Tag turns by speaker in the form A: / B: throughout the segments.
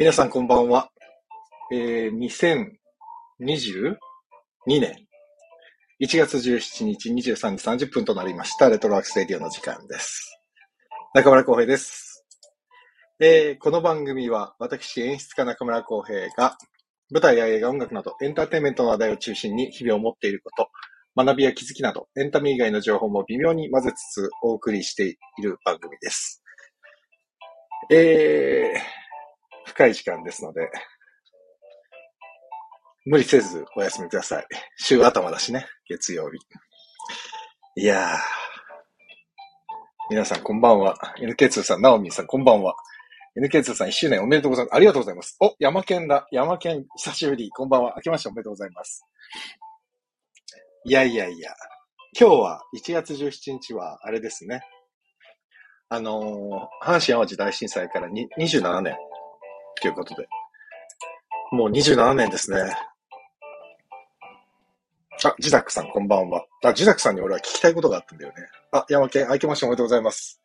A: 皆さんこんばんは。えー、2022年1月17日23時30分となりました。レトロワークスレディオの時間です。中村浩平です。えー、この番組は私演出家中村浩平が舞台や映画、音楽などエンターテインメントの話題を中心に日々を持っていること、学びや気づきなどエンタメ以外の情報も微妙に混ぜつつお送りしている番組です。えー、深い時間ですので、無理せずお休みください。週頭だしね、月曜日。いやー。皆さんこんばんは。NK2 さん、ナオミンさんこんばんは。NK2 さん1周年おめでとうございます。ありがとうございます。お、山県だ。山県、久しぶり。こんばんは。明けましておめでとうございます。いやいやいや。今日は1月17日は、あれですね。あのー阪神淡路大震災から27年ということで。もう27年ですね。あ、ジダックさんこんばんは。あ、ジダックさんに俺は聞きたいことがあったんだよね。あ、山県、明けましておめでとうございます。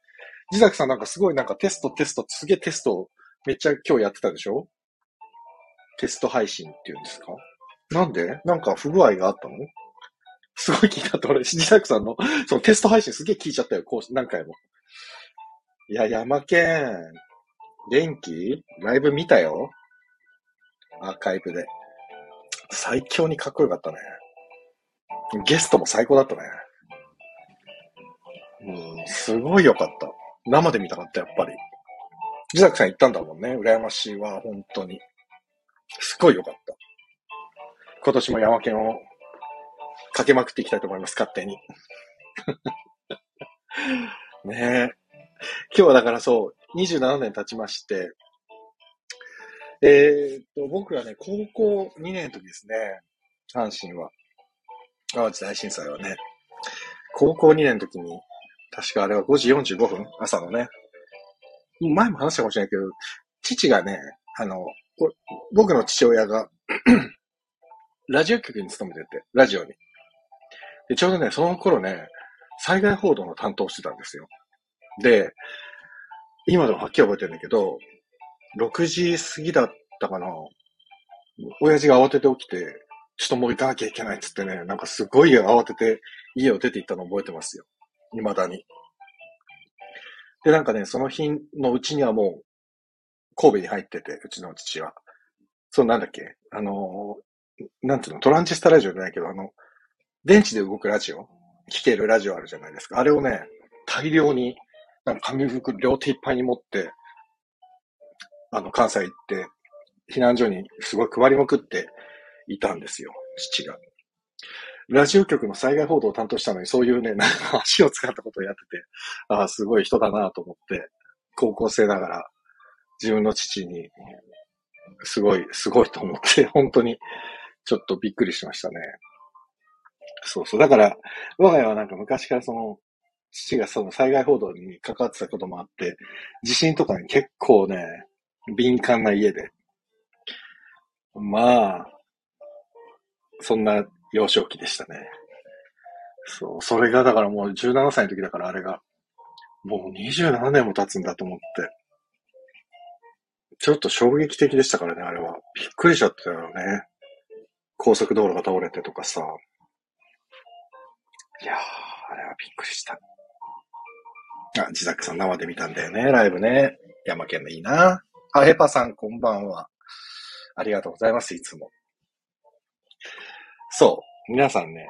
A: ジダックさんなんかすごいなんかテストテスト、すげえテストめっちゃ今日やってたでしょ？テスト配信っていうんですか？なんで？なんか不具合があったの？すごい聞いたって俺、ジダックさんのそのテスト配信すげえ聞いちゃったよ、こう、何回も。いや、山県、元気？ライブ見たよアーカイブで。最強にかっこよかったね。ゲストも最高だったね。うん、すごいよかった。生で見たかった、やっぱり。ジザクさん行ったんだもんね。羨ましいわ、本当に。すごいよかった。今年も山県をかけまくっていきたいと思います、勝手に。ねえ。今日はだからそう、27年経ちまして、えーっと、僕がね、高校2年の時ですね、阪神は。淡路大震災はね、高校2年の時に、確かあれは5時45分朝のね。前も話したかもしれないけど、父がね、あの、僕の父親が、ラジオ局に勤めてて、ラジオに。で、ちょうどね、その頃ね、災害報道の担当してたんですよ。で、今でもはっきり覚えてるんだけど、6時過ぎだったかな。親父が慌てて起きて、ちょっともう行かなきゃいけないっつってね、なんかすごい慌てて家を出て行ったの覚えてますよ。未だに。で、なんかね、その日のうちにはもう、神戸に入ってて、うちの父は。そう、なんだっけ？あのー、なんていうの、トランジスタラジオじゃないけど、あの、電池で動くラジオ？聞けるラジオあるじゃないですか。あれをね、大量に、なんか紙袋両手いっぱいに持って、あの、関西行って、避難所にすごい配りまくっていたんですよ、父が。ラジオ局の災害報道を担当したのに、そういうね、なんか足を使ったことをやってて、ああ、すごい人だなと思って、高校生ながら、自分の父に、すごい、すごいと思って、本当に、ちょっとびっくりしましたね。そうそう。だから、我が家はなんか昔からその、父がその災害報道に関わってたこともあって、地震とかに結構ね、敏感な家で。まあ、そんな幼少期でしたね。そう、それがだからもう17歳の時だからあれが、もう27年も経つんだと思って。ちょっと衝撃的でしたからね、あれは。びっくりしちゃったよね。高速道路が倒れてとかさ。いやー、あれはびっくりした。あ、自作さん生で見たんだよね、ライブね。山県のいいな。あ、ヘパさんこんばんは。ありがとうございます、いつも。そう。皆さんね、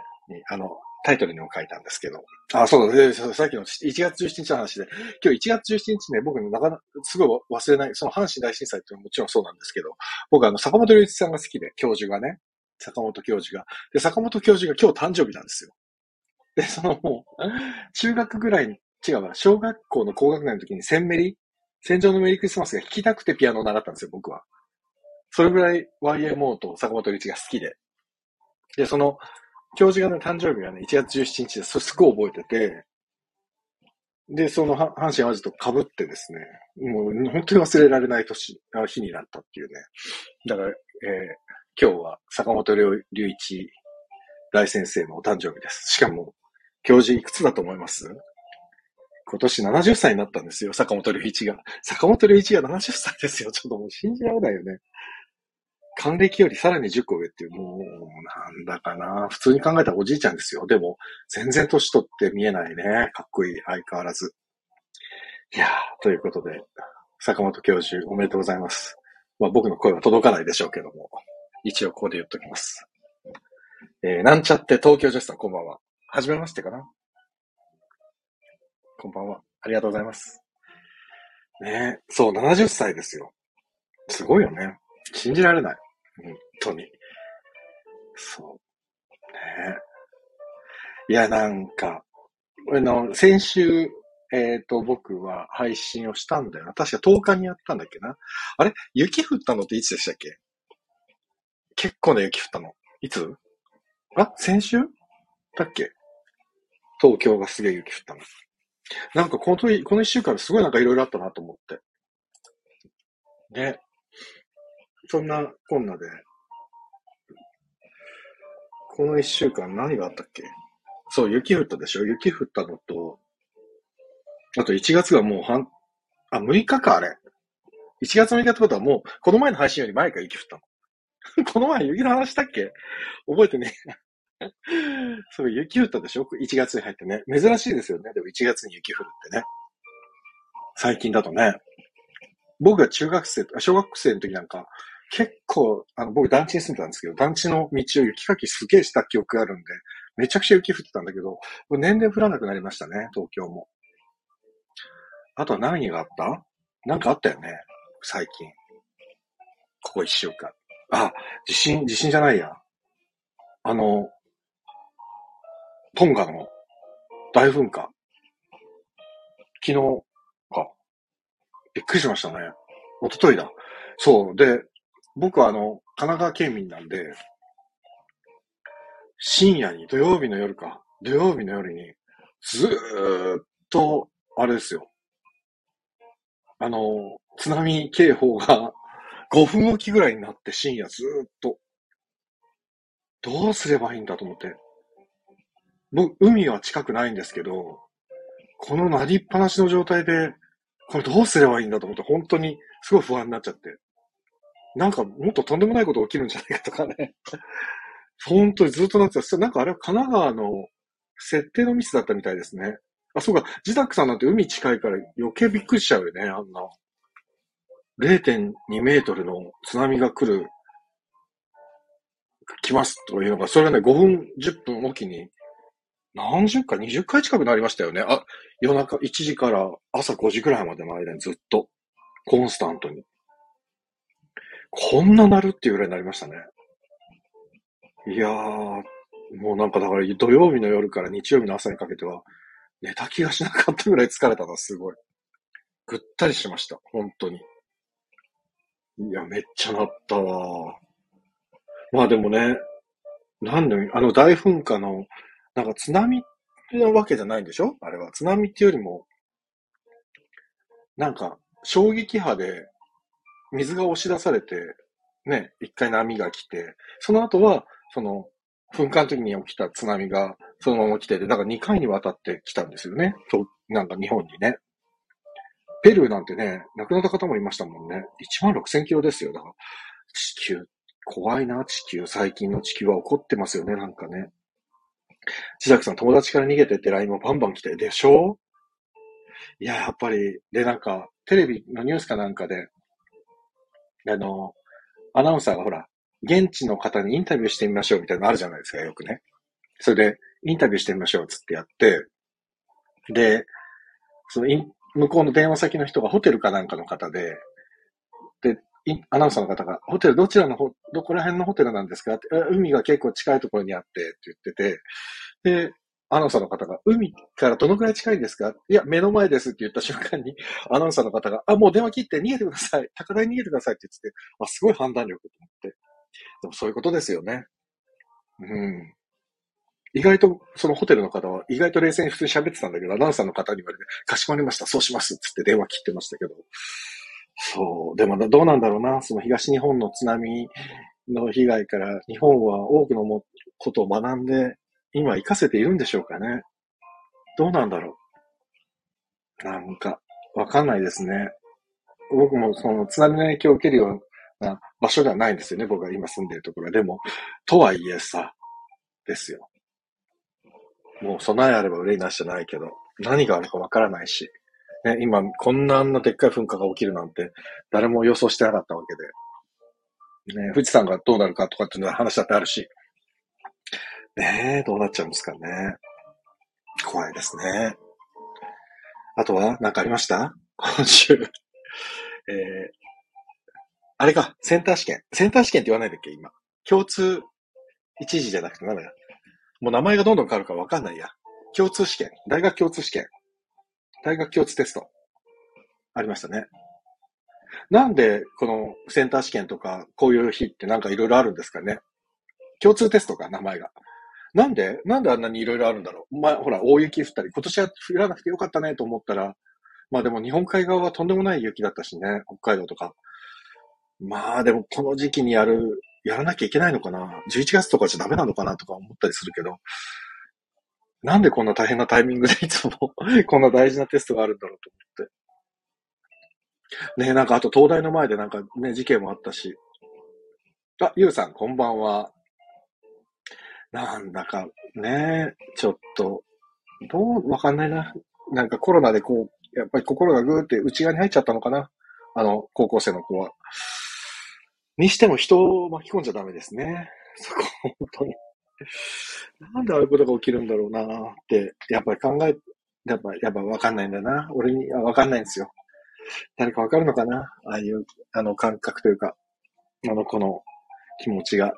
A: あの、タイトルにも書いたんですけど。あ、そうだ、でそうさっきの1月17日の話で、今日1月17日ね、僕なかなか、すごい忘れない、その阪神大震災っていうのももちろんそうなんですけど、僕あの、坂本龍一さんが好きで、教授がね、坂本教授が。で、坂本教授が今日誕生日なんですよ。で、その、中学ぐらいに、違うわ、小学校の高学年の時にセンメリ、戦場のメリークリスマスが弾きたくてピアノを習ったんですよ、僕は。それぐらい YMO と坂本龍一が好きで。で、その、教授がね、誕生日がね、1月17日で、それすごい覚えてて、で、その、阪神淡路と被ってですね、もう本当に忘れられない年、日になったっていうね。だから、えー今日は坂本龍一大先生のお誕生日です。しかも、教授いくつだと思います？今年70歳になったんですよ、坂本龍一が。坂本龍一が70歳ですよ。ちょっともう信じられないよね。還暦よりさらに10個上っていう、もう、なんだかな。普通に考えたらおじいちゃんですよ。でも、全然年取って見えないね。かっこいい、相変わらず。いやー、ということで、坂本教授、おめでとうございます。まあ僕の声は届かないでしょうけども、一応ここで言っときます。えー、なんちゃって東京女子さん、こんばんは。はじめましてかなこんばんは。ありがとうございます。ねそう、70歳ですよ。すごいよね。信じられない。本当に。そう。ねいや、なんか、あの、先週、えっ、ー、と、僕は配信をしたんだよな。確か10日にやったんだっけな。あれ？雪降ったのっていつでしたっけ？結構な雪降ったの。いつ？あ先週？だっけ？東京がすげえ雪降ったの。なんかこの、この一週間すごいなんかいろいろあったなと思って。ね。そんなこんなで、この一週間何があったっけ？そう、雪降ったでしょ？雪降ったのと、あと1月がもう半、あ、6日か、あれ。1月6日ってことはもう、この前の配信より前から雪降ったの。この前雪の話したっけ？覚えてねえ。そう、雪降ったでしょ ?1 月に入ってね。珍しいですよね。でも1月に雪降るってね。最近だとね。僕が中学生、小学生の時なんか、結構、あの、僕団地に住んでたんですけど、団地の道を雪かきすげえした記憶があるんで、めちゃくちゃ雪降ってたんだけど、年々降らなくなりましたね、東京も。あとは何があった？なんかあったよね、最近。ここ一週間。あ、地震、地震じゃないや。あの、トンガの大噴火。昨日か。びっくりしましたね。一昨日だ。そう。で、僕はあの、神奈川県民なんで、深夜に、土曜日の夜か、土曜日の夜に、ずーっと、あれですよ。あの、津波警報が 5分おきぐらいになって深夜ずーっと、どうすればいいんだと思って。僕、海は近くないんですけど、このなりっぱなしの状態で、これどうすればいいんだと思って、本当にすごい不安になっちゃって。なんかもっととんでもないこと起きるんじゃないかとかね。本当にずっとなってた。なんかあれは神奈川の設定のミスだったみたいですね。あ、そうか、自宅さんなんて海近いから余計びっくりしちゃうよね、あんな。0.2メートルの津波が来る、来ますというのが、それがね、5分、10分おきに、何十回、20回近くなりましたよね。あ、夜中1時から朝5時くらいまでの間にずっと、コンスタントに。こんななるっていうぐらいになりましたね。いやー、もうなんかだから土曜日の夜から日曜日の朝にかけては、寝た気がしなかったぐらい疲れたな、すごい。ぐったりしました、本当に。いや、めっちゃなったわ。まあでもね、なんで、あの大噴火の、なんか津波なわけじゃないんでしょ？あれは。津波っていうよりも、なんか、衝撃波で水が押し出されて、ね、一回波が来て、その後は、その、噴火の時に起きた津波がそのまま来てて、だから2回にわたって来たんですよね。となんか日本にね。ペルーなんてね、亡くなった方もいましたもんね。1万6000キロですよ。だから、地球、怖いな、地球。最近の地球は怒ってますよね、なんかね。自宅さん友達から逃げてって LINE もバンバン来て、でしょ？いや、やっぱり、で、なんか、テレビのニュースかなんかで、あの、アナウンサーがほら、現地の方にインタビューしてみましょうみたいなのあるじゃないですか、よくね。それで、インタビューしてみましょうつってやって、で、その向こうの電話先の人がホテルかなんかの方、で、アナウンサーの方が、ホテルどちらのほ、どこら辺のホテルなんですか？って海が結構近いところにあってって言ってて、で、アナウンサーの方が、海からどのくらい近いんですか？いや、目の前ですって言った瞬間に、アナウンサーの方が、あ、もう電話切って逃げてください。高台に逃げてくださいって言ってて、あ、すごい判断力と思って。でもそういうことですよね。うん。意外と、そのホテルの方は、意外と冷静に普通に喋ってたんだけど、アナウンサーの方に言われて、かしこまりました、そうしますつって電話切ってましたけど。そう。でもどうなんだろうな。その東日本の津波の被害から日本は多くのもことを学んで今活かせているんでしょうかね。どうなんだろうなんか、わかんないですね。僕もその津波の影響を受けるような場所ではないんですよね。僕が今住んでいるところは。でも、とはいえさ、ですよ。もう備えあれば憂いなしじゃないけど、何があるかわからないし、ね、今、こんなあんなでっかい噴火が起きるなんて、誰も予想してなかったわけで。ね、富士山がどうなるかとかっていうのは話だってあるし。ねえ、どうなっちゃうんですかね。怖いですね。あとは、何かありました？今週。えー、あれか、センター試験。センター試験って言わないんだっけ今。共通、一時じゃなくて何だよ。もう名前がどんどん変わるからわかんないや。共通試験。大学共通試験。大学共通テスト。ありましたね。なんで、このセンター試験とか、こういう日ってなんかいろいろあるんですかね。共通テストか、名前が。なんでなんであんなにいろいろあるんだろうまあ、ほら、大雪降ったり、今年は降らなくてよかったねと思ったら、まあでも日本海側はとんでもない雪だったしね、北海道とか。まあでもこの時期にやる、やらなきゃいけないのかな ?11 月とかじゃダメなのかなとか思ったりするけど、なんでこんな大変なタイミングでいつも こんな大事なテストがあるんだろうと思って。ねなんかあと東大の前でなんかね、事件もあったし。あ、ゆうさん、こんばんは。なんだかね、ちょっと、どう、わかんないな。なんかコロナでこう、やっぱり心がぐーって内側に入っちゃったのかな。あの、高校生の子は。にしても人を巻き込んじゃダメですね。そこ、本当に。なんでああいうことが起きるんだろうなって、やっぱり考え、やっぱ、やっぱわかんないんだな。俺にはわかんないんですよ。誰かわかるのかなああいう、あの感覚というか、あの子の気持ちが。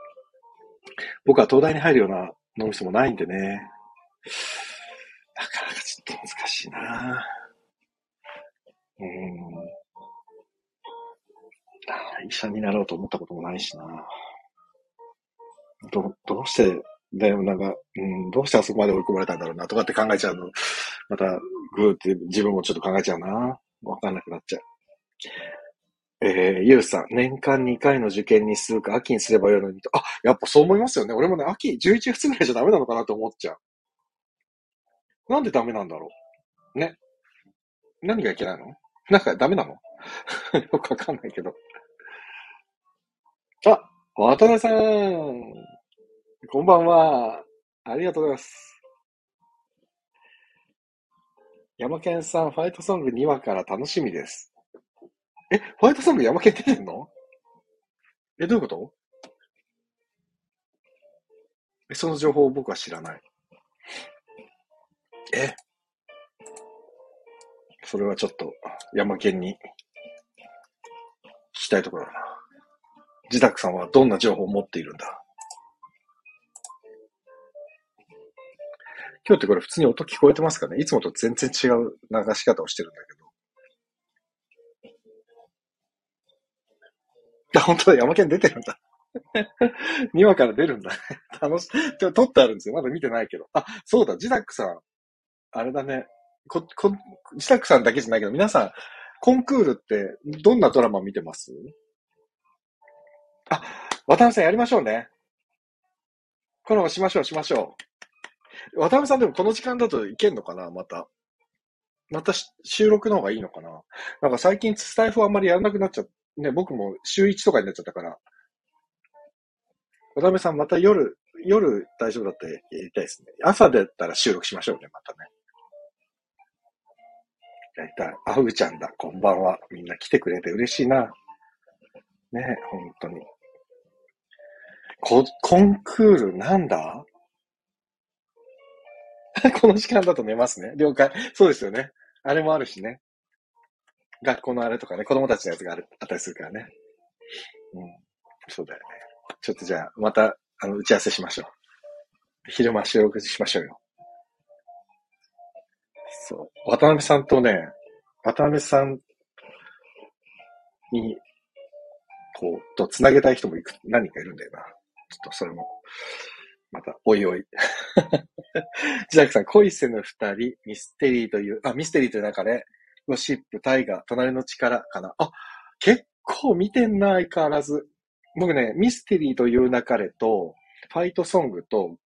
A: 僕は東大に入るような脳みそもないんでね。なかなかちょっと難しいなうん。医者になろうと思ったこともないしなど、どうして、でもなんか、うん、どうしてあそこまで追い込まれたんだろうなとかって考えちゃうの。また、ぐーって自分もちょっと考えちゃうな。わかんなくなっちゃう。えー、ゆうさん、年間2回の受験にするか秋にすればよいのにと。あ、やっぱそう思いますよね。俺もね、秋、11月ぐらいじゃダメなのかなと思っちゃう。なんでダメなんだろう？ね。何がいけないの？なんかダメなの？よくわかんないけど。あ、渡辺さん。こんばんは。ありがとうございます。山健さん、ファイトソング2話から楽しみです。え、ファイトソング山県出てんの？え、どういうこと？え、その情報を僕は知らない。え？それはちょっと山県に聞きたいところだな。自宅さんはどんな情報を持っているんだ？今日ってこれ普通に音聞こえてますかね？いつもと全然違う流し方をしてるんだけど。や、本当だ、山県出てるんだ。2話から出るんだね。楽し、撮ってあるんですよ。まだ見てないけど。あ、そうだ、ジダックさん。あれだね。こ、こ、ジダックさんだけじゃないけど、皆さん、コンクールってどんなドラマ見てます？あ、渡辺さんやりましょうね。コラボしましょう、しましょう。渡辺さんでもこの時間だといけんのかなまた。また収録の方がいいのかななんか最近スタイフあんまりやらなくなっちゃっね、僕も週1とかになっちゃったから、渡辺さんまた夜、夜大丈夫だったらやりたいですね。朝だったら収録しましょうね、またね。やりたい。あふちゃんだ。こんばんは。みんな来てくれて嬉しいな。ね、本当に。コ、コンクールなんだ？この時間だと寝ますね。了解。そうですよね。あれもあるしね。学校のあれとかね、子供たちのやつがあるあったりするからね。うん。そうだよね。ちょっとじゃあ、また、あの、打ち合わせしましょう。昼間収録しましょうよ。そう。渡辺さんとね、渡辺さんに、こう、と繋げたい人もいく、何人かいるんだよな。ちょっとそれも、また、おいおい。ジャックさん、恋せぬ二人、ミステリーという、あ、ミステリーという中で、ゴシップ、タイガー、隣の力かな。あ、結構見てんな、相変わらず。僕ね、ミステリーという流れと、ファイトソングと、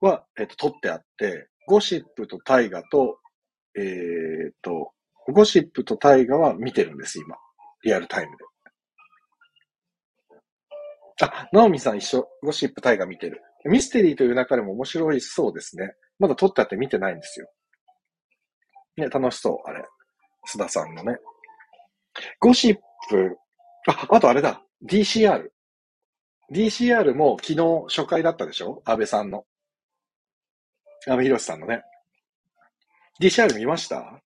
A: は、えっと、撮ってあって、ゴシップとタイガと、えー、っと、ゴシップとタイガは見てるんです、今。リアルタイムで。あ、ナオミさん一緒。ゴシップタイガ見てる。ミステリーという中でも面白いそうですね。まだ撮ったって見てないんですよ。ね、楽しそう、あれ。須田さんのね。ゴシップ、あ、あとあれだ。DCR。DCR も昨日初回だったでしょ？安倍さんの。安倍博さんのね。DCR 見ました？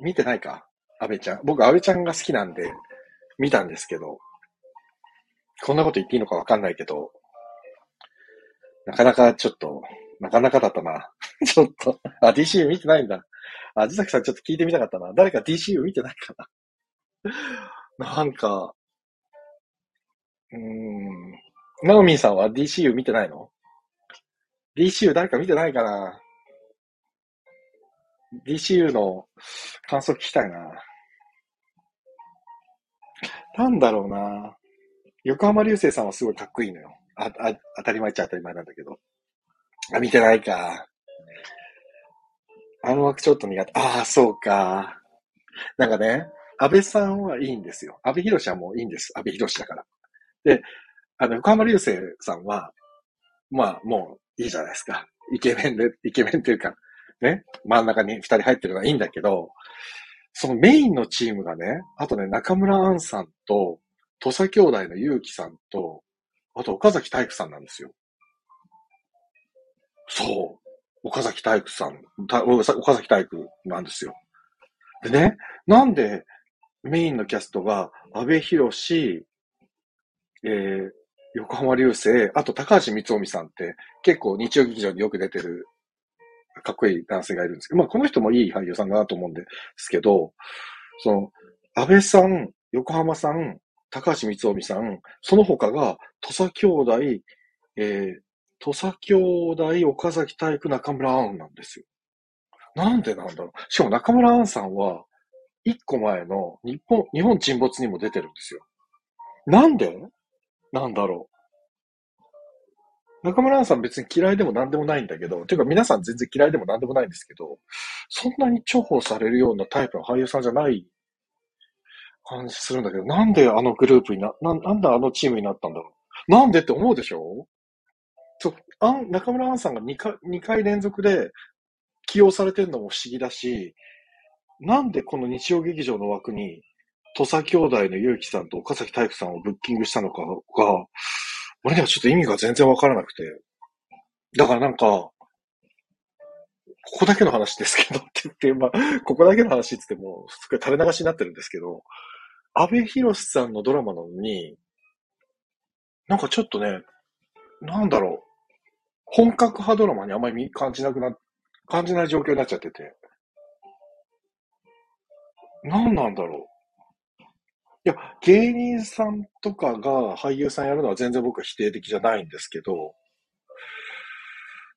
A: 見てないか？安倍ちゃん。僕、安倍ちゃんが好きなんで、見たんですけど、こんなこと言っていいのかわかんないけど、なかなかちょっと、なかなかだったな。ちょっと。あ、DCU 見てないんだ。あ、自崎さんちょっと聞いてみたかったな。誰か DCU 見てないかな。なんか、うーん。ナオミンさんは DCU 見てないの ?DCU 誰か見てないかな ?DCU の感想聞きたいな。なんだろうな。横浜流星さんはすごいかっこいいのよ。あ、あ、当たり前っちゃ当たり前なんだけど。あ、見てないか。あの枠ちょっと苦手。ああ、そうか。なんかね、安倍さんはいいんですよ。安倍博士はもういいんです。安倍博士だから。で、あの、横浜流星さんは、まあ、もういいじゃないですか。イケメンで、イケメンっていうか、ね、真ん中に二人入ってるのはいいんだけど、そのメインのチームがね、あとね、中村杏さんと、土佐兄弟の結城さんと、あと岡崎体育さんなんですよ。そう。岡崎体育さん、岡崎体育なんですよ。でね、なんでメインのキャストが安倍博士、えー、横浜流星、あと高橋光臣さんって結構日曜劇場によく出てるかっこいい男性がいるんですけど、まあこの人もいい俳優さんだなと思うんですけど、その、安倍さん、横浜さん、高橋光臣さん、その他が土佐兄弟、えー、土佐兄弟、岡崎体育、中村アンなんですよ。なんでなんだろう。しかも中村アンさんは、一個前の日本、日本沈没にも出てるんですよ。なんで？なんだろう。中村アンさん別に嫌いでも何でもないんだけど、ていうか皆さん全然嫌いでも何でもないんですけど、そんなに重宝されるようなタイプの俳優さんじゃない感じするんだけど、なんであのグループにな、ななんであのチームになったんだろう。なんでって思うでしょ？そう、あん、中村アンさんが2回、2回連続で起用されてるのも不思議だし、なんでこの日曜劇場の枠に、土佐兄弟の結城さんと岡崎体育さんをブッキングしたのかが、俺にはちょっと意味が全然わからなくて。だからなんか、ここだけの話ですけどって言って、まあ、ここだけの話って言っても、すごい垂れ流しになってるんですけど、安倍博さんのドラマなのに、なんかちょっとね、なんだろう。本格派ドラマにあまり感じなくな、感じない状況になっちゃってて。何なんだろう。いや、芸人さんとかが俳優さんやるのは全然僕は否定的じゃないんですけど、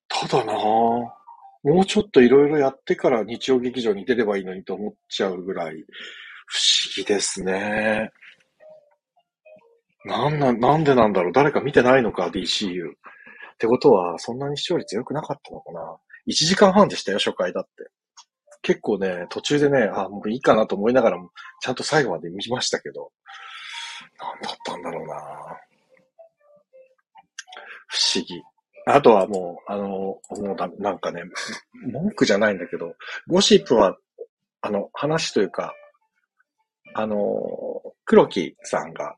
A: ただなぁ、もうちょっといろいろやってから日曜劇場に出ればいいのにと思っちゃうぐらい不思議ですね。なんな、なんでなんだろう？誰か見てないのか ?DCU。ってことは、そんなに視聴率良くなかったのかな ?1 時間半でしたよ、初回だって。結構ね、途中でね、あ、もういいかなと思いながらも、ちゃんと最後まで見ましたけど、なんだったんだろうな不思議。あとはもう、あの、もうだなんかね、文句じゃないんだけど、ゴシップは、あの、話というか、あの、黒木さんが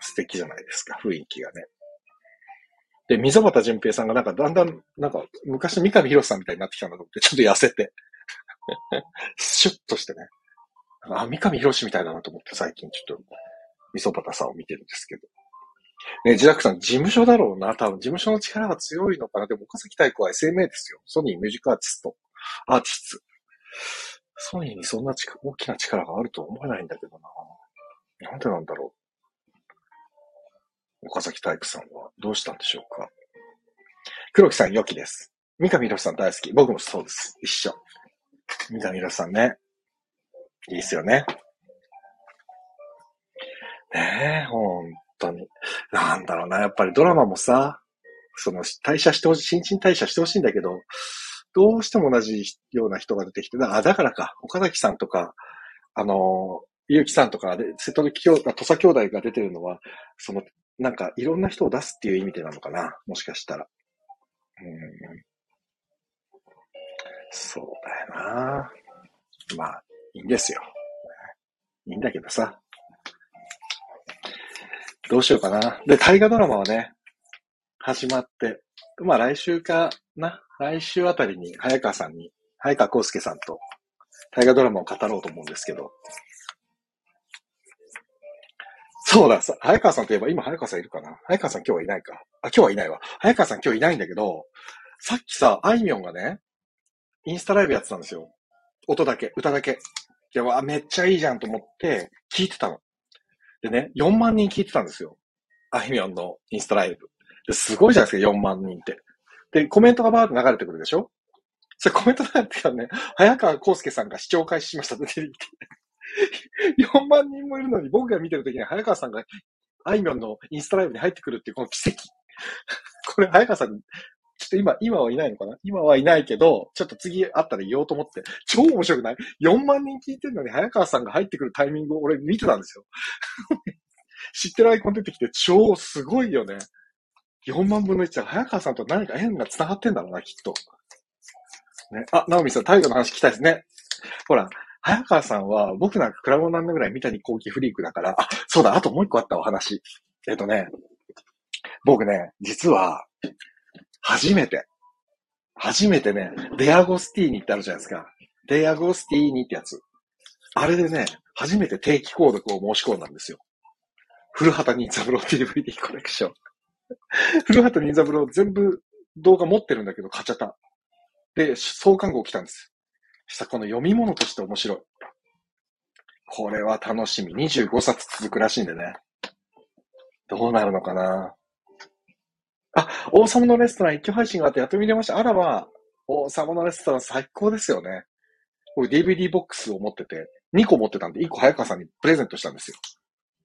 A: 素敵じゃないですか、雰囲気がね。で、溝端淳平さんがなんかだんだん、なんか昔三上博さんみたいになってきたんだと思って、ちょっと痩せて。シュッとしてね。あ、三上博みたいだなと思って最近ちょっと、溝端さんを見てるんですけど。ね、ジラクさん、事務所だろうな。多分、事務所の力が強いのかな。でも、岡崎体育は SMA ですよ。ソニーミュージックアーティスト。アーティスト。ソニーにそんな大きな力があると思えないんだけどな。なんでなんだろう。岡崎体育さんはどうしたんでしょうか黒木さん良きです。三上博さん大好き。僕もそうです。一緒。三上博さんね。いいですよね。ねえ、ほんとに。なんだろうな。やっぱりドラマもさ、その、代謝してほしい、新陳代謝してほしいんだけど、どうしても同じような人が出てきて、あ、だからか、岡崎さんとか、あの、ゆうきさんとかで、瀬戸内土佐兄弟が出てるのは、その、なんか、いろんな人を出すっていう意味でなのかなもしかしたら。うんそうだよなまあ、いいんですよ。いいんだけどさ。どうしようかな。で、大河ドラマはね、始まって、まあ来週かな。来週あたりに早川さんに、早川康介さんと大河ドラマを語ろうと思うんですけど。そうだ、早川さんといえば今早川さんいるかな？早川さん今日はいないか。あ、今日はいないわ。早川さん今日いないんだけど、さっきさ、あいみょんがね、インスタライブやってたんですよ。音だけ、歌だけ。いや、めっちゃいいじゃんと思って聞いてたの。でね、4万人聞いてたんですよ。あいみょんのインスタライブ。すごいじゃないですか、4万人って。で、コメントがバーって流れてくるでしょ？それコメント流れてかね、早川康介さんが視聴開始しましたって出てきて。4万人もいるのに僕が見てるときに早川さんがあいみょんのインスタライブに入ってくるっていうこの奇跡。これ早川さんちょっと今、今はいないのかな？今はいないけど、ちょっと次会ったら言おうと思って。超面白くない ?4 万人聞いてるのに早川さんが入ってくるタイミングを俺見てたんですよ。知ってるアイコン出てきて超すごいよね。4万分の1は早川さんと何か縁が繋がってんだろうな、きっと。ね。あ、ナオミさん、タイガの話聞きたいですね。ほら、早川さんは僕なんかクラブなんだぐらい三谷幸喜フリークだから、あ、そうだ、あともう一個あったお話。えっとね、僕ね、実は、初めて、初めてね、デアゴスティーニってあるじゃないですか。デアゴスティーニってやつ。あれでね、初めて定期購読を申し込んだんですよ。古畑任三郎 DVD コレクション。古畑任三郎全部動画持ってるんだけど買っちゃった。で、創刊号来たんです。したこの読み物として面白い。これは楽しみ。25冊続くらしいんでね。どうなるのかなあ、王様のレストラン一挙配信があってやっと見れました。あらば、王様のレストラン最高ですよね。これ DVD ボックスを持ってて、2個持ってたんで、1個早川さんにプレゼントしたんですよ。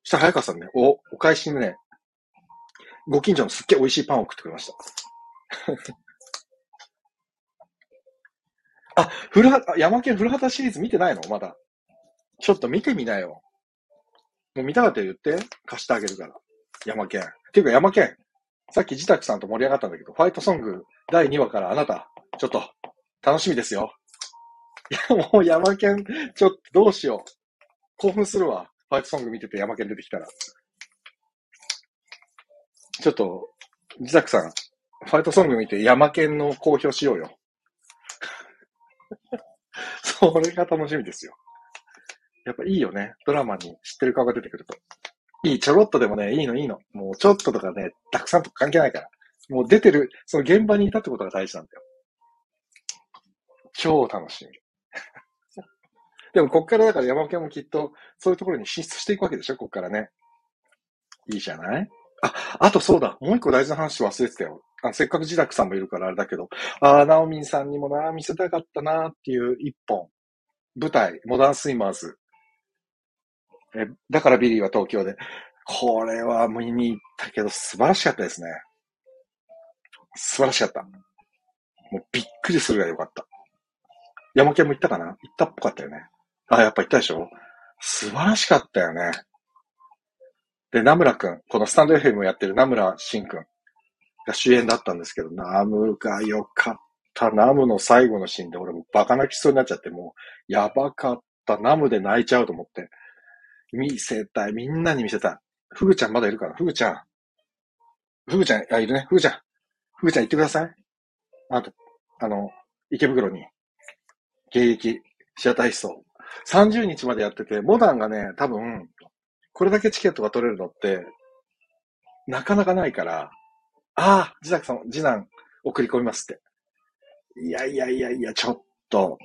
A: そしたら早川さんね、お、お返しにね、ご近所のすっげえ美味しいパンを送ってくれました。あ、古畑、山県古畑シリーズ見てないの？まだ。ちょっと見てみなよ。もう見たかったら言って。貸してあげるから。山県。っていうか山県。さっき自宅さんと盛り上がったんだけど、ファイトソング第2話からあなた、ちょっと、楽しみですよ。いや、もう山県、ちょっとどうしよう。興奮するわ。ファイトソング見てて山県出てきたら。ちょっと、自宅さん、ファイトソング見て山県の公表しようよ。それが楽しみですよ。やっぱいいよね。ドラマに知ってる顔が出てくると。いい、ちょろっとでもね、いいのいいの。もうちょっととかね、たくさんとか関係ないから。もう出てる、その現場にいたってことが大事なんだよ。超楽しみ。でも、こっからだから山県もきっと、そういうところに進出していくわけでしょ？こっからね。いいじゃない？あ、あとそうだ。もう一個大事な話忘れてたよ。あせっかく自宅さんもいるからあれだけど、ああ、ナオミンさんにもな、見せたかったなっていう一本。舞台、モダンスイマーズ。え、だからビリーは東京で。これは見に行ったけど素晴らしかったですね。素晴らしかった。もうびっくりするぐらいよかった。山県も行ったかな？行ったっぽかったよね。あ、やっぱ行ったでしょ？素晴らしかったよね。で、ナムラくん、このスタンド FM をやってるナムラシンくんが主演だったんですけど、ナムが良かった。ナムの最後のシーンで俺もバカ泣きそうになっちゃって、もう、やばかった。ナムで泣いちゃうと思って。見せたい。みんなに見せたい。ふぐちゃんまだいるかな？ふぐちゃん。ふぐちゃん、あ、いるね。ふぐちゃん。ふぐちゃん行ってください。あと、あの、池袋に、迎撃、シアターイスト。30日までやってて、モダンがね、多分、これだけチケットが取れるのって、なかなかないから、ああ、自宅さん、次男送り込みますって。いやいやいやいや、ちょっと。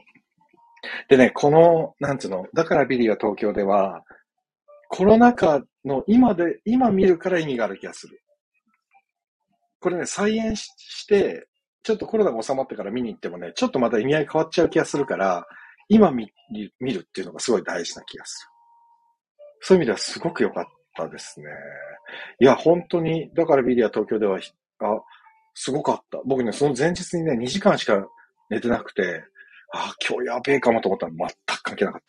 A: でね、この、なんつうの、だからビリーは東京では、コロナ禍の今で、今見るから意味がある気がする。これね、再演して、ちょっとコロナが収まってから見に行ってもね、ちょっとまた意味合い変わっちゃう気がするから、今見見るっていうのがすごい大事な気がする。そういう意味ではすごく良かったですね。いや、本当に、だからビリア東京では、あ、すごかった。僕ね、その前日にね、2時間しか寝てなくて、あ、今日やべえかもと思ったら全く関係なかっ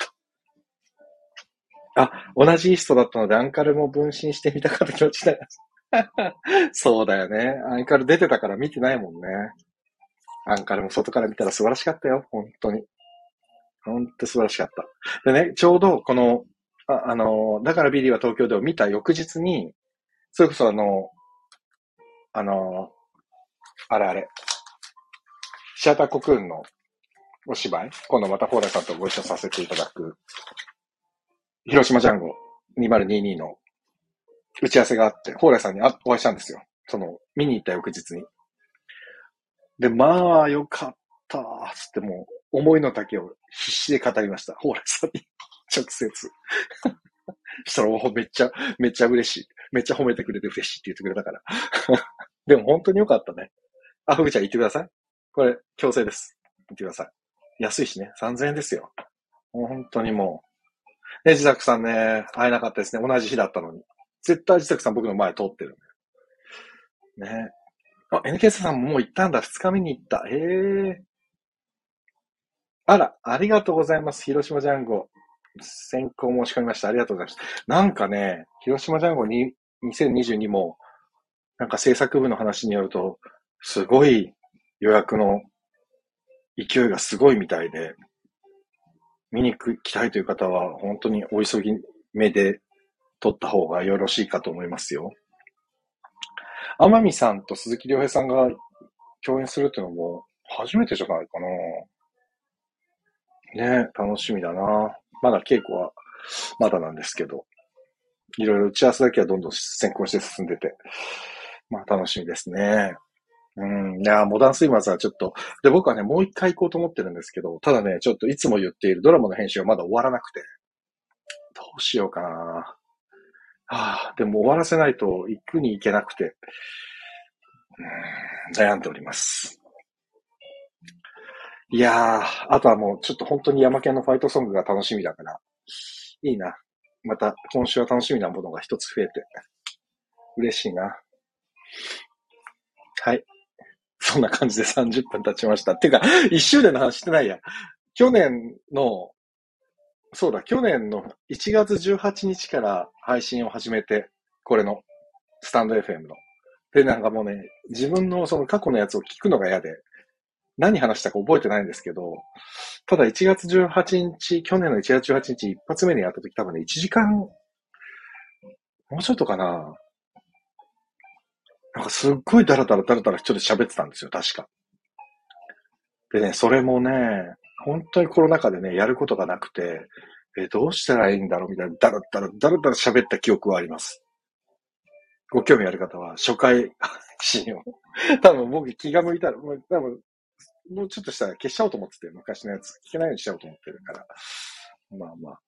A: た。あ、同じイーストだったのでアンカルも分身してみたかった気持ちだ。そうだよね。アンカル出てたから見てないもんね。アンカルも外から見たら素晴らしかったよ。本当に。本当素晴らしかった。でね、ちょうどこの、あ、あの、だからビリーは東京でを見た翌日に、それこそあの、あの、あれあれ、シアターコクーンのお芝居、今度また蓬莱さんとご一緒させていただく、広島ジャンゴ2022の打ち合わせがあって、蓬莱さんにお会いしたんですよ。その、見に行った翌日に。で、まあ、よかったつってもう、思いの丈を必死で語りました。蓬莱さんに。直接。したら、おめっちゃ、めっちゃ嬉しい。めっちゃ褒めてくれて嬉しいって言ってくれたから。でも本当によかったね。あ、ふぐちゃん言ってください。これ、強制です。言ってください。安いしね。3000円ですよ。もう本当にもう。ね、自作さんね、会えなかったですね。同じ日だったのに。絶対自作さん僕の前通ってるね。あ、NKS さんももう行ったんだ。二日目に行った。へえ。あら、ありがとうございます。広島ジャンゴ。先行申し込みました。ありがとうございます。なんかね、広島ジャンゴ2022も、なんか制作部の話によると、すごい予約の勢いがすごいみたいで、見に行きたいという方は、本当にお急ぎ目で撮った方がよろしいかと思いますよ。天海さんと鈴木亮平さんが共演するっていうのも初めてじゃないかな。ね楽しみだな。まだ稽古はまだなんですけど、いろいろ打ち合わせだけはどんどん先行して進んでて、まあ楽しみですね。うん。いや、モダンスイマーズはちょっと、で、僕はね、もう一回行こうと思ってるんですけど、ただね、ちょっといつも言っているドラマの編集はまだ終わらなくて、どうしようかな。はあ、でも終わらせないと行くに行けなくて、うん、悩んでおります。いやー、あとはもうちょっと本当に山県のファイトソングが楽しみだから、いいな。また今週は楽しみなものが一つ増えて、嬉しいな。はい。そんな感じで30分経ちました。てか、1周年の話してないや。去年の、そうだ、去年の1月18日から配信を始めて、これの、スタンド FM の。で、なんかもうね、自分のその過去のやつを聞くのが嫌で、何話したか覚えてないんですけど、ただ1月18日、去年の1月18日一発目にやった時多分ね、1時間、もうちょっとかな。なんかすっごいダラダラダラダラちょっと喋ってたんですよ、確か。でね、それもね、本当にコロナ禍でね、やることがなくて、えどうしたらいいんだろうみたいな、ダラダラダラダラ喋った記憶はあります。ご興味ある方は、初回シーンを。多分僕気が向いたら、多分、もうちょっとしたら消しちゃおうと思ってて、昔のやつ。聞けないようにしちゃおうと思ってるから。まあまあ。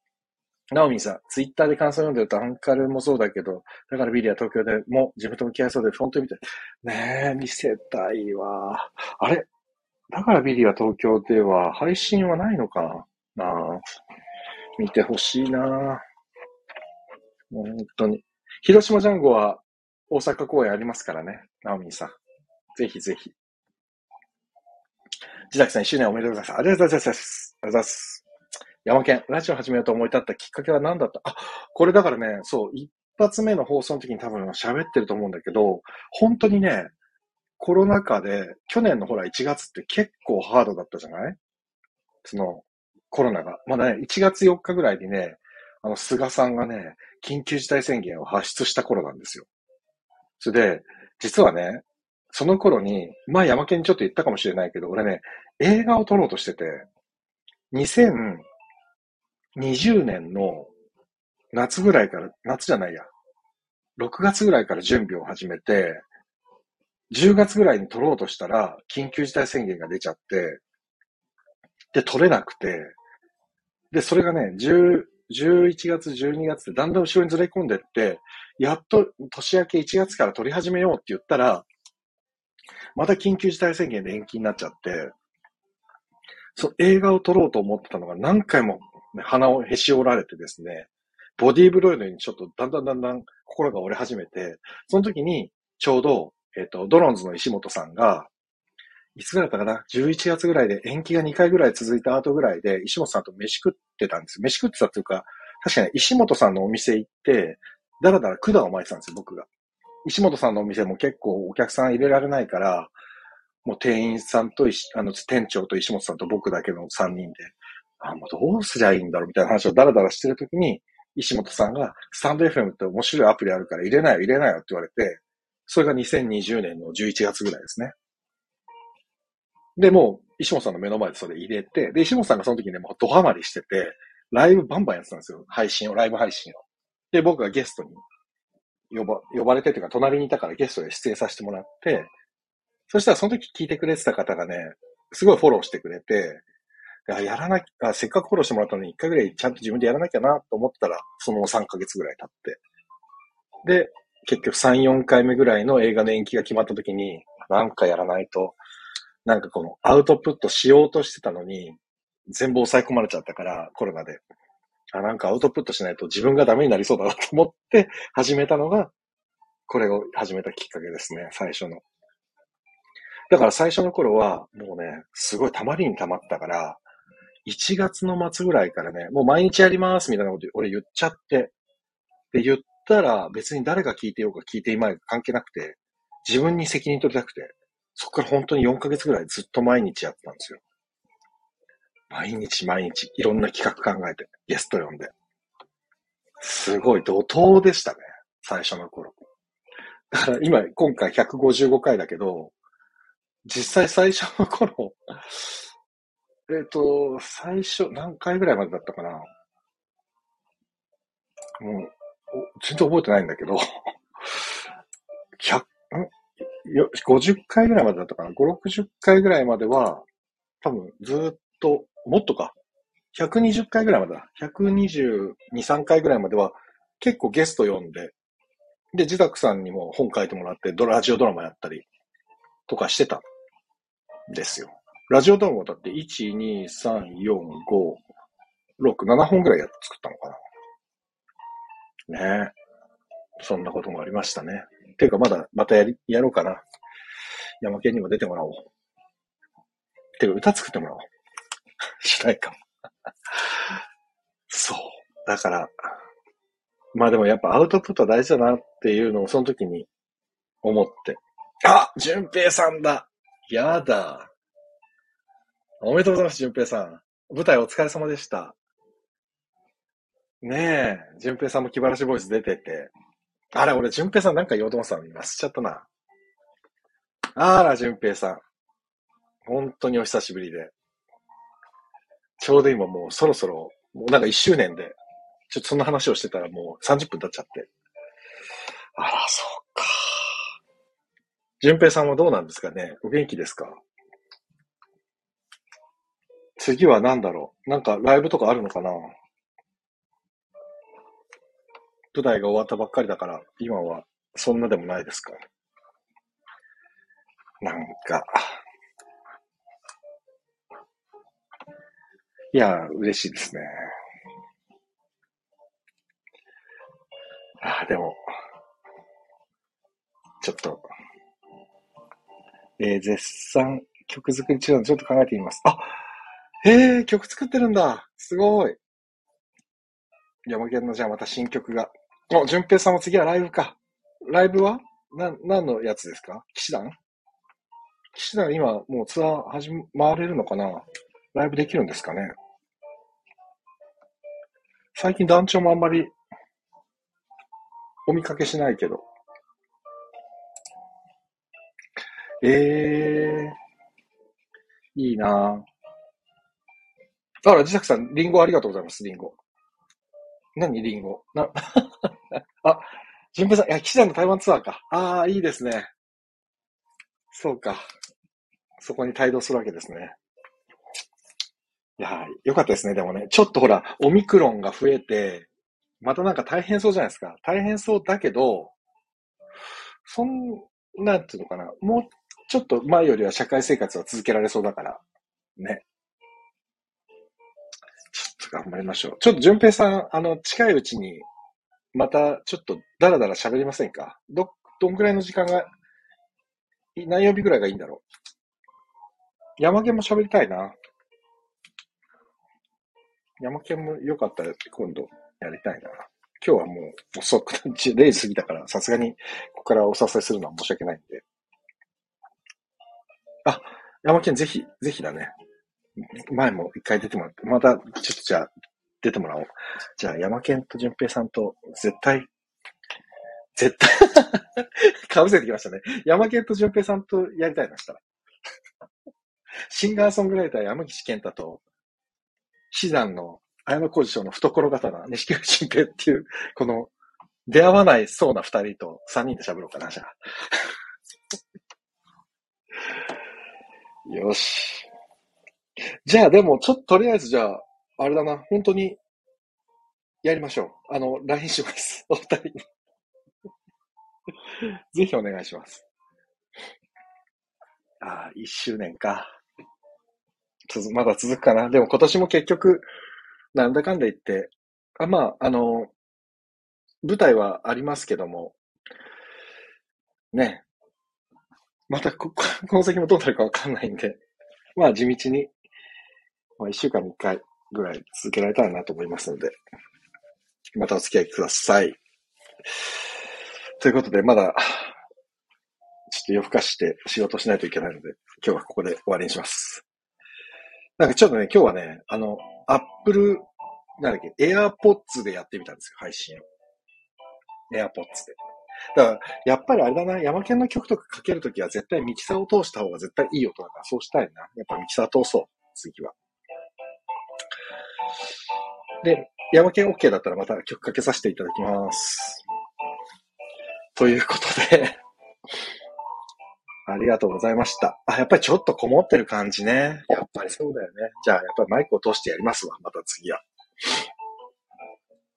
A: ナオミンさん、ツイッターで感想読んでるとアンカルもそうだけど、だからビリは東京でも自分と向き合いそうで、本当に見て、ねえ、見せたいわ。あれ？だからビリは東京では配信はないのかな？あ見てほしいな本当に。広島ジャンゴは大阪公演ありますからね。ナオミンさん。ぜひぜひ。自宅さん1周年おめでとうございます。ありがとうございます。ありがとうございます。山県、ラジオ始めようと思い立ったきっかけは何だった？あ、これだからね、そう、一発目の放送の時に多分喋ってると思うんだけど、本当にね、コロナ禍で、去年のほら1月って結構ハードだったじゃない？その、コロナが。まだね、1月4日ぐらいにね、あの、菅さんがね、緊急事態宣言を発出した頃なんですよ。それで、実はね、その頃に、まあ山県にちょっと言ったかもしれないけど、俺ね、映画を撮ろうとしてて、2020年の夏ぐらいから、夏じゃないや、6月ぐらいから準備を始めて、10月ぐらいに撮ろうとしたら、緊急事態宣言が出ちゃって、で、撮れなくて、で、それがね、10、11月、12月ってだんだん後ろにずれ込んでって、やっと年明け1月から撮り始めようって言ったら、また緊急事態宣言で延期になっちゃって、そ、映画を撮ろうと思ってたのが何回も、ね、鼻をへし折られてですね、ボディーブロイドにちょっとだんだんだんだん心が折れ始めて、その時にちょうど、えっ、ー、と、ドローンズの石本さんが、いつぐらいだったかな ?11 月ぐらいで延期が2回ぐらい続いた後ぐらいで、石本さんと飯食ってたんです。飯食ってたっていうか、確かに石本さんのお店行って、だらだら管を巻いてたんですよ、僕が。石本さんのお店も結構お客さん入れられないから、もう店員さんとあの、店長と石本さんと僕だけの3人で、あ、もうどうすりゃいいんだろうみたいな話をダラダラしてるときに、石本さんが、スタンド FM って面白いアプリあるから入れないよ、入れないよって言われて、それが2020年の11月ぐらいですね。で、もう、石本さんの目の前でそれ入れて、で、石本さんがその時ね、もうドハマりしてて、ライブバンバンやってたんですよ。配信を、ライブ配信を。で、僕がゲストに呼ば、呼ばれてというか、隣にいたからゲストで出演させてもらって、そしたらその時聞いてくれてた方がね、すごいフォローしてくれて、やらなきゃ、せっかくフォローしてもらったのに1回ぐらいちゃんと自分でやらなきゃなと思ったら、その3ヶ月ぐらい経って。で、結局3、4回目ぐらいの映画の延期が決まった時に、なんかやらないと、なんかこのアウトプットしようとしてたのに、全部抑え込まれちゃったから、コロナで。あ、なんかアウトプットしないと自分がダメになりそうだなと思って始めたのが、これを始めたきっかけですね、最初の。だから最初の頃は、もうね、すごい溜まりに溜まったから、1月の末ぐらいからね、もう毎日やりますみたいなこと俺言っちゃって、で、言ったら別に誰が聞いてようか聞いていまいか関係なくて、自分に責任取りたくて、そこから本当に4ヶ月ぐらいずっと毎日やったんですよ。毎日毎日いろんな企画考えて、ゲスト呼んで。すごい怒涛でしたね。最初の頃。だから今、今回155回だけど、実際最初の頃、えっ、ー、と、最初、何回ぐらいまでだったかな。もう、全然覚えてないんだけど、100、?50 回ぐらいまでだったかな。5、60回ぐらいまでは、多分ずっと、もっとか。120回ぐらいまでだ。122、3回ぐらいまでは、結構ゲスト呼んで、で、自宅さんにも本書いてもらって、ドラジオドラマやったりとかしてたですよ。ラジオドラマだって、1、2、3、4、5、6、7本ぐらいやっ作ったのかな。ねえ。そんなこともありましたね。ていうか、まだ、またやり、やろうかな。山県にも出てもらおう。ていうか、歌作ってもらおう。しないかも。そう。だから、まあでもやっぱアウトプット大事だなっていうのをその時に思って。あ淳平さんだやだ。おめでとうございます、淳平さん。舞台お疲れ様でした。ねえ、淳平さんも気晴らしボイス出てて。あら、俺、淳平さんなんか言おうと思ってたのに忘れちゃったな。あら、淳平さん。本当にお久しぶりで。ちょうど今もうそろそろ、もうなんか一周年で、ちょっとそんな話をしてたらもう30分経っちゃって。あら、そうか。淳平さんはどうなんですかね？お元気ですか？次は何だろう？なんかライブとかあるのかな？舞台が終わったばっかりだから、今はそんなでもないですか？なんか、いや、嬉しいですね。ああ、でも、ちょっと、えー、絶賛曲作り中なのちょっと考えてみます。あへえ、曲作ってるんだ。すごい。山県のじゃあまた新曲が。お、淳平さんも次はライブか。ライブは？な、何のやつですか？騎士団？騎士団今もうツアー始まれるのかな？ライブできるんですかね？最近団長もあんまりお見かけしないけど。ええー、いいなぁ。あら、自作さん、リンゴありがとうございます、リンゴ。何リンゴ？な、あ、純平さん、いや、岸田の台湾ツアーか。ああ、いいですね。そうか。そこに帯同するわけですね。いや、よかったですね。でもね、ちょっとほら、オミクロンが増えて、またなんか大変そうじゃないですか。大変そうだけど、そん、なんていうのかな。もうちょっと前よりは社会生活は続けられそうだから、ね。ちょっと頑張りましょう。ちょっと、淳平さん、あの、近いうちに、また、ちょっと、だらだら喋りませんか？ど、どんくらいの時間が、何曜日ぐらいがいいんだろう？山県も喋りたいな。山県もよかったら今度やりたいな。今日はもう遅く、0時過ぎたから、さすがにここからお誘いするのは申し訳ないんで。あ、山県ぜひ、ぜひだね。前も一回出てもらって、また、ちょっとじゃあ、出てもらおう。じゃあ、山県と淳平さんと、絶対、絶対 かぶせてきましたね。山県と淳平さんとやりたいな、したら。シンガーソングライター山岸健太と、死団の綾野浩二賞の懐刀、錦鯉新平っていう、この、出会わないそうな二人と三人で喋ろうかな、じゃあ。よし。じゃあでも、ちょっととりあえずじゃあ、あれだな、本当に、やりましょう。あの、LINE します。お二人に。ぜひお願いします。ああ、一周年か。まだ続くかな。でも今年も結局、なんだかんだ言って、あまあ、あの、舞台はありますけども、ね。またこ、この先もどうなるかわかんないんで、まあ地道に、まあ一週間に一回ぐらい続けられたらなと思いますので、またお付き合いください。ということで、まだ、ちょっと夜更かして仕事しないといけないので、今日はここで終わりにします。なんかちょっとね、今日はね、あの、アップル、なんだっけ、エアポッツでやってみたんですよ、配信を。エアポッツで。だから、やっぱりあれだな、山県の曲とかかけるときは絶対ミキサーを通した方が絶対いい音だから、そうしたいな。やっぱミキサー通そう、次は。で、山県 OK だったらまた曲かけさせていただきます。ということでありがとうございました。あ、やっぱりちょっとこもってる感じね。やっぱりそうだよね。じゃあ、やっぱりマイクを通してやりますわ。また次は。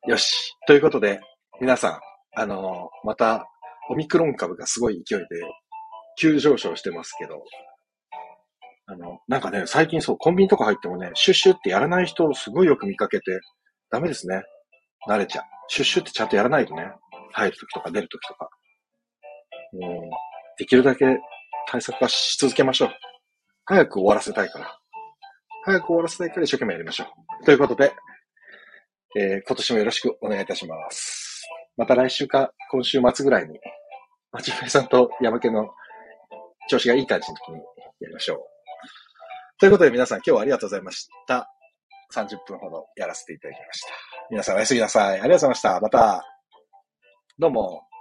A: よし。ということで、皆さん、あの、また、オミクロン株がすごい勢いで急上昇してますけど、あの、なんかね、最近そう、コンビニとか入ってもね、シュッシュってやらない人をすごいよく見かけて、ダメですね。慣れちゃう。シュッシュってちゃんとやらないとね。入るときとか出るときとか。もう、できるだけ対策はし続けましょう。早く終わらせたいから。早く終わらせたいから一生懸命やりましょう。ということで、えー、今年もよろしくお願いいたします。また来週か今週末ぐらいに、まちふえさんと山家の調子がいい感じの時にやりましょう。ということで皆さん今日はありがとうございました。30分ほどやらせていただきました。皆さんおやすみなさい。ありがとうございました。また。どうも。